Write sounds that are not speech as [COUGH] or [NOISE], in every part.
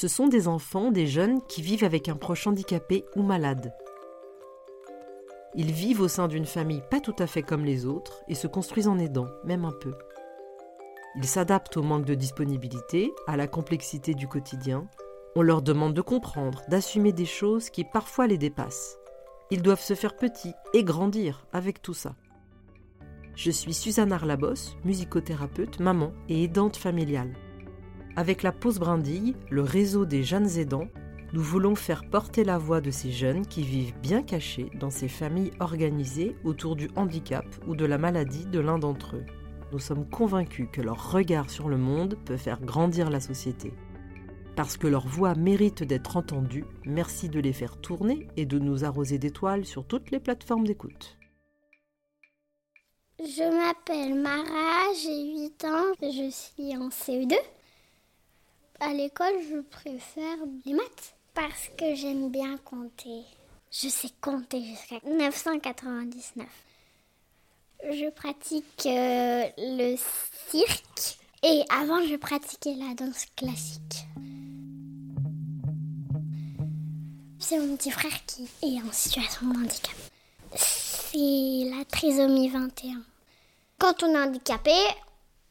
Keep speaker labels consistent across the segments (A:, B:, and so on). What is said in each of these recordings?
A: Ce sont des enfants, des jeunes qui vivent avec un proche handicapé ou malade. Ils vivent au sein d'une famille pas tout à fait comme les autres et se construisent en aidant, même un peu. Ils s'adaptent au manque de disponibilité, à la complexité du quotidien. On leur demande de comprendre, d'assumer des choses qui parfois les dépassent. Ils doivent se faire petits et grandir avec tout ça. Je suis Suzanne Arlabos, musicothérapeute, maman et aidante familiale. Avec la pause brindille, le réseau des jeunes aidants, nous voulons faire porter la voix de ces jeunes qui vivent bien cachés dans ces familles organisées autour du handicap ou de la maladie de l'un d'entre eux. Nous sommes convaincus que leur regard sur le monde peut faire grandir la société. Parce que leur voix mérite d'être entendue, merci de les faire tourner et de nous arroser d'étoiles sur toutes les plateformes d'écoute.
B: Je m'appelle Mara, j'ai 8 ans, je suis en CE2. À l'école, je préfère les maths parce que j'aime bien compter. Je sais compter jusqu'à 999. Je pratique euh, le cirque et avant je pratiquais la danse classique. C'est mon petit frère qui est en situation de handicap. C'est la trisomie 21. Quand on est handicapé,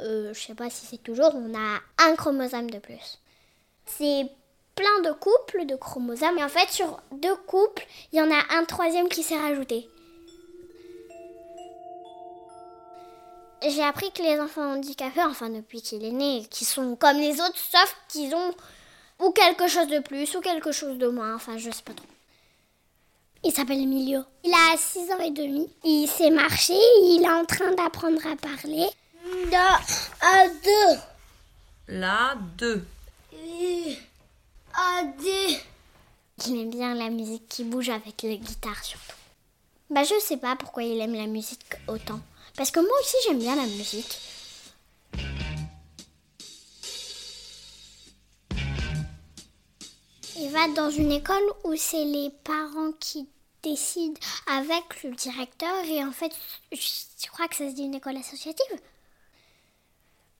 B: euh, je sais pas si c'est toujours, on a un chromosome de plus. C'est plein de couples de chromosomes. Et en fait, sur deux couples, il y en a un troisième qui s'est rajouté. J'ai appris que les enfants handicapés, enfin depuis qu'il est né, qui sont comme les autres, sauf qu'ils ont ou quelque chose de plus ou quelque chose de moins, enfin je sais pas trop. Il s'appelle Emilio. Il a 6 ans et demi. Il sait marcher, il est en train d'apprendre à parler. La, à deux.
A: La, deux.
B: Il aime bien la musique qui bouge avec la guitare surtout. Bah je sais pas pourquoi il aime la musique autant. Parce que moi aussi j'aime bien la musique. Il va dans une école où c'est les parents qui décident avec le directeur et en fait je crois que ça se dit une école associative.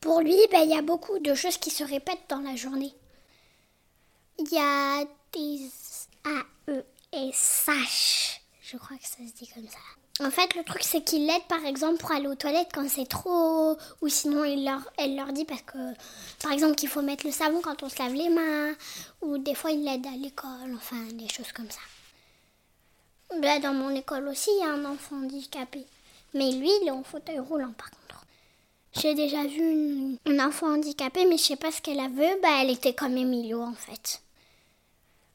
B: Pour lui, bah, il y a beaucoup de choses qui se répètent dans la journée. Il y a des A-E-S-H. Je crois que ça se dit comme ça. En fait, le truc, c'est qu'il l'aide, par exemple, pour aller aux toilettes quand c'est trop... Ou sinon, il leur, elle leur dit parce que, par exemple, qu'il faut mettre le savon quand on se lave les mains. Ou des fois, il l'aide à l'école. Enfin, des choses comme ça. Là, dans mon école aussi, il y a un enfant handicapé. Mais lui, il est en fauteuil roulant, par contre. J'ai déjà vu une, un enfant handicapé, mais je sais pas ce qu'elle a vu. Bah, elle était comme Emilio, en fait.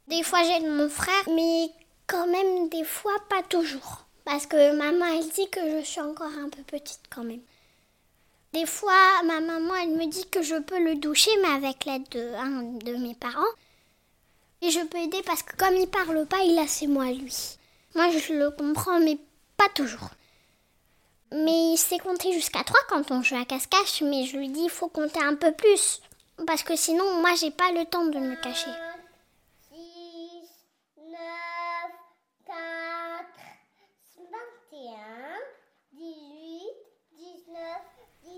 B: Des fois, j'ai mon frère, mais quand même, des fois, pas toujours. Parce que maman, elle dit que je suis encore un peu petite quand même. Des fois, ma maman, elle me dit que je peux le doucher, mais avec l'aide de un de mes parents. Et je peux aider parce que comme il parle pas, il a ses mots à lui. Moi, je le comprends, mais pas toujours. Mais il sait compter jusqu'à 3 quand on joue à cache-cache, mais je lui dis il faut compter un peu plus. Parce que sinon, moi, j'ai pas le temps de me cacher.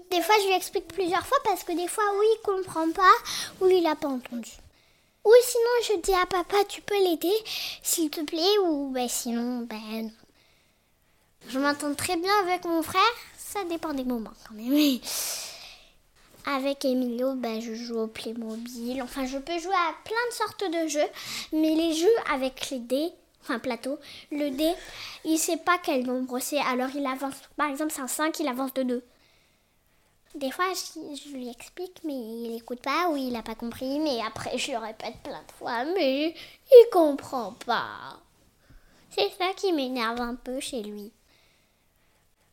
B: Des fois, je lui explique plusieurs fois parce que des fois, oui, il comprend pas ou il a pas entendu. Ou sinon, je dis à papa, tu peux l'aider, s'il te plaît, ou ben, sinon, ben non. Je m'entends très bien avec mon frère, ça dépend des moments quand même. Avec Emilio, ben, je joue au Playmobil. Enfin, je peux jouer à plein de sortes de jeux, mais les jeux avec les dés, enfin plateau, le dé, il sait pas quel nombre c'est, alors il avance. Par exemple, c'est un 5, il avance de 2. Des fois, je, lui explique, mais il n'écoute pas ou il n'a pas compris. Mais après, je le répète plein de fois, mais il comprend pas. C'est ça qui m'énerve un peu chez lui.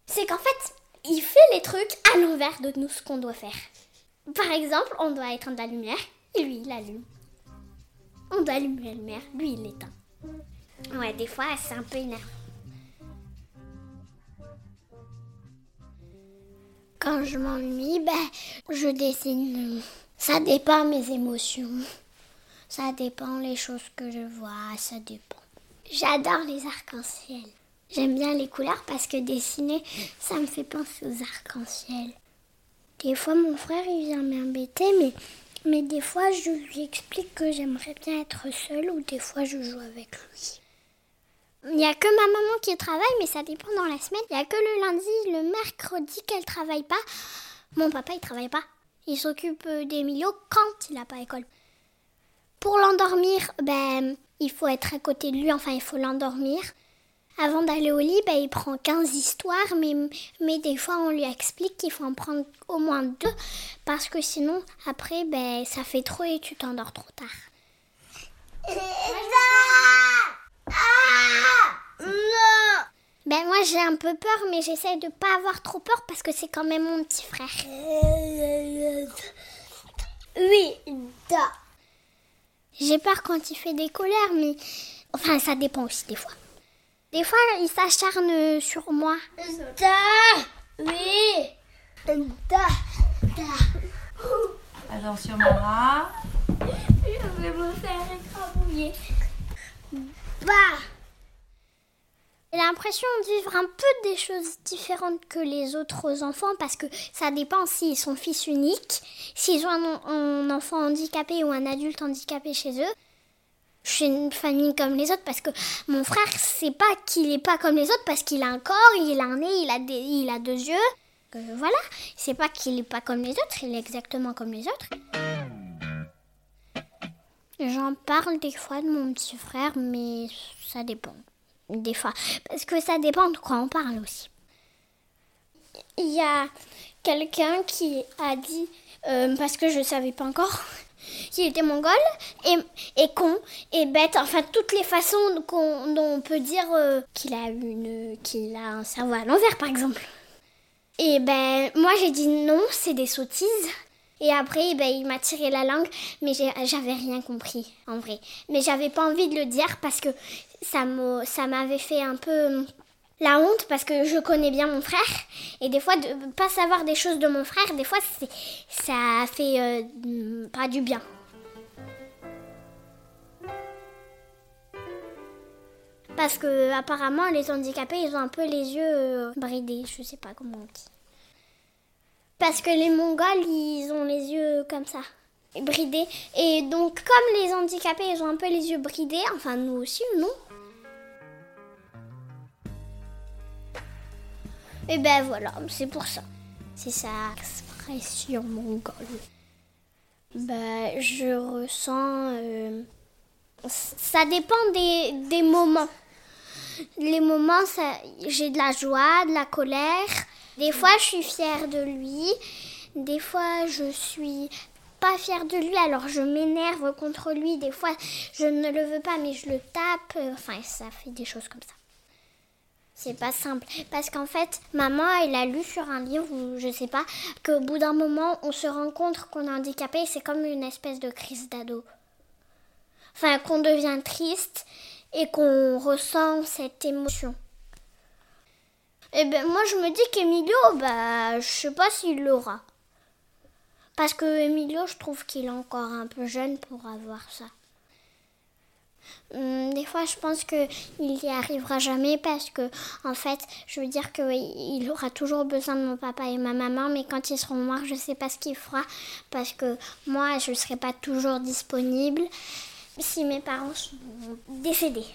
B: C'est qu'en fait, il fait les trucs à l'envers de nous ce qu'on doit faire. Par exemple, on doit éteindre la lumière et lui, il allume. On doit allumer la lumière, lui, il l'éteint. Ouais, des fois, c'est un peu énervant. Quand je m'ennuie, ben, je dessine. Ça dépend mes émotions. Ça dépend les choses que je vois, ça dépend. J'adore les arcs-en-ciel. J'aime bien les couleurs parce que dessiner, ça me fait penser aux arcs-en-ciel. Des fois, mon frère, il vient m'embêter, mais Mais des fois, je lui explique que j'aimerais bien être seule ou des fois, je joue avec lui. Il n'y a que ma maman qui travaille, mais ça dépend dans la semaine. Il n'y a que le lundi, le mercredi qu'elle travaille pas. Mon papa, il travaille pas. Il s'occupe d'Emilio quand il n'a pas école. Pour l'endormir, ben, il faut être à côté de lui, enfin, il faut l'endormir. Avant d'aller au lit, ben, il prend 15 histoires, mais, mais des fois on lui explique qu'il faut en prendre au moins deux, parce que sinon, après, ben, ça fait trop et tu t'endors trop tard. Ben moi j'ai un peu peur, mais j'essaie de pas avoir trop peur parce que c'est quand même mon petit frère. Oui, da. J'ai peur quand il fait des colères, mais enfin ça dépend aussi des fois. Des fois il s'acharne sur moi. Da, oui, da, da.
C: Attention Mara.
B: Je vais me faire écrabouiller. Bah. J'ai l'impression de vivre un peu des choses différentes que les autres enfants parce que ça dépend s'ils sont fils uniques, s'ils ont un, un, enfant handicapé ou un adulte handicapé chez eux. Je suis une famille comme les autres parce que mon frère, c'est pas qu'il est pas comme les autres parce qu'il a un corps, il a un nez, il a, des, il a deux yeux. Euh, voilà, c'est pas qu'il est pas comme les autres, il est exactement comme les autres. J'en parle des fois de mon petit frère, mais ça dépend des fois. Parce que ça dépend de quoi on parle aussi. Il y a quelqu'un qui a dit, euh, parce que je savais pas encore, qu'il était mongol et, con et bête, enfin toutes les façons dont on peut dire euh, qu'il a, une, qu'il a un cerveau à l'envers par exemple. Et ben moi j'ai dit non, c'est des sottises. Et après, ben, il m'a tiré la langue, mais j'avais rien compris, en vrai. Mais j'avais pas envie de le dire parce que ça m'avait fait un peu la honte parce que je connais bien mon frère. Et des fois pas savoir des choses de mon frère des fois ça fait euh, pas du bien. Parce que apparemment les handicapés ils ont un peu les yeux euh, bridés. Je sais pas comment on dit. Parce que les mongols ils ont les yeux comme ça bridés. Et donc comme les handicapés ils ont un peu les yeux bridés enfin nous aussi non? Et ben voilà, c'est pour ça. C'est sa expression mongole. Ben, je ressens. Euh, ça dépend des, des, moments. Les moments, j'ai de la joie, de la colère. Des fois, je suis fière de lui. Des fois, je suis pas fière de lui, alors je m'énerve contre lui. Des fois, je ne le veux pas, mais je le tape. Enfin, ça fait des choses comme ça. C'est pas simple. Parce qu'en fait, maman, elle a lu sur un livre, ou je sais pas, qu'au bout d'un moment, on se rend compte qu'on est handicapé c'est comme une espèce de crise d'ado. Enfin, qu'on devient triste et qu'on ressent cette émotion. Et eh ben moi, je me dis qu'Emilio, bah, je sais pas s'il l'aura. Parce que Emilio, je trouve qu'il est encore un peu jeune pour avoir ça. Hum, des fois, je pense qu'il n'y arrivera jamais parce que, en fait, je veux dire qu'il aura toujours besoin de mon papa et ma maman, mais quand ils seront morts, je ne sais pas ce qu'il fera parce que moi, je ne serai pas toujours disponible si mes parents sont décédés.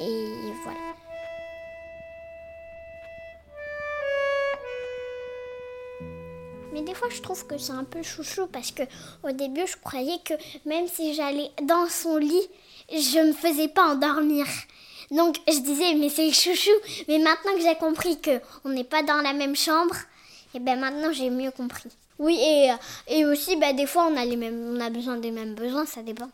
B: Et voilà. Mais des fois, je trouve que c'est un peu chouchou parce que au début, je croyais que même si j'allais dans son lit, je me faisais pas endormir. Donc je disais mais c'est chouchou. Mais maintenant que j'ai compris que on n'est pas dans la même chambre, et eh ben maintenant j'ai mieux compris. Oui et, et aussi bah, des fois on a les mêmes on a besoin des mêmes besoins, ça dépend.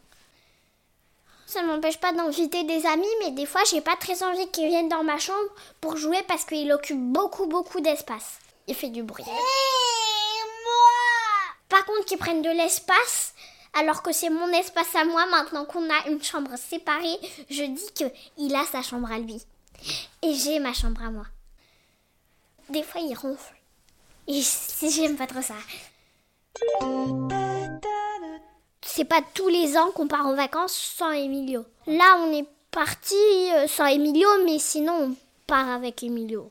B: Ça ne m'empêche pas d'inviter des amis, mais des fois j'ai pas très envie qu'ils viennent dans ma chambre pour jouer parce qu'il occupe beaucoup beaucoup d'espace. Il fait du bruit. Et qu'ils prennent de l'espace, alors que c'est mon espace à moi maintenant qu'on a une chambre séparée. Je dis que il a sa chambre à lui et j'ai ma chambre à moi. Des fois, il ronfle et j'aime pas trop ça. C'est pas tous les ans qu'on part en vacances sans Emilio. Là, on est parti euh, sans Emilio, mais sinon, on part avec Emilio.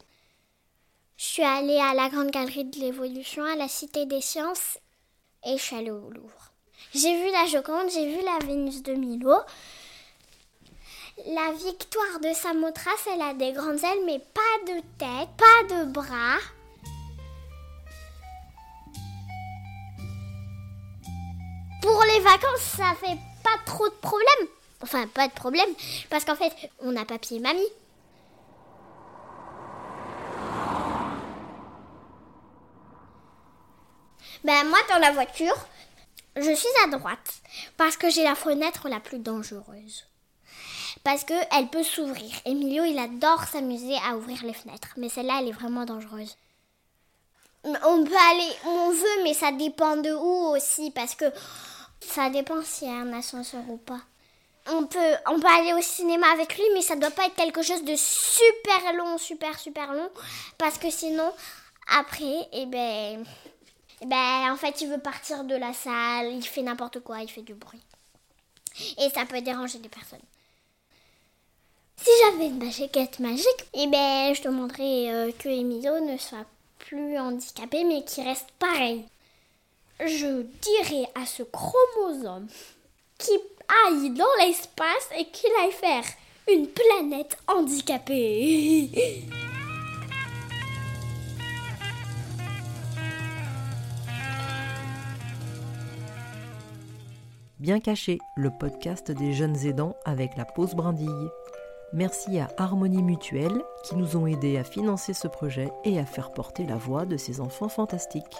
B: Je suis allée à la Grande Galerie de l'Évolution, à la Cité des Sciences, et je au. J'ai vu la Joconde, j'ai vu la Vénus de Milo. La victoire de Samothrace, elle a des grandes ailes, mais pas de tête, pas de bras. Pour les vacances, ça fait pas trop de problème. Enfin, pas de problème, parce qu'en fait, on a papier mamie. Ben moi, dans la voiture, je suis à droite, parce que j'ai la fenêtre la plus dangereuse. Parce qu'elle peut s'ouvrir. Emilio, il adore s'amuser à ouvrir les fenêtres, mais celle-là, elle est vraiment dangereuse. On peut aller où on veut, mais ça dépend de où aussi, parce que ça dépend s'il y a un ascenseur ou pas. On peut, on peut aller au cinéma avec lui, mais ça doit pas être quelque chose de super long, super, super long. Parce que sinon, après, eh ben, ben, en fait, il veut partir de la salle, il fait n'importe quoi, il fait du bruit. Et ça peut déranger des personnes. Si j'avais une baguette magique, eh ben, je demanderais euh, que Emilio ne soit plus handicapé, mais qu'il reste pareil je dirais à ce chromosome qu'il aille dans l'espace et qu'il aille faire une planète handicapée. [LAUGHS]
A: Bien caché, le podcast des jeunes aidants avec la pause brindille. Merci à Harmonie Mutuelle qui nous ont aidés à financer ce projet et à faire porter la voix de ces enfants fantastiques.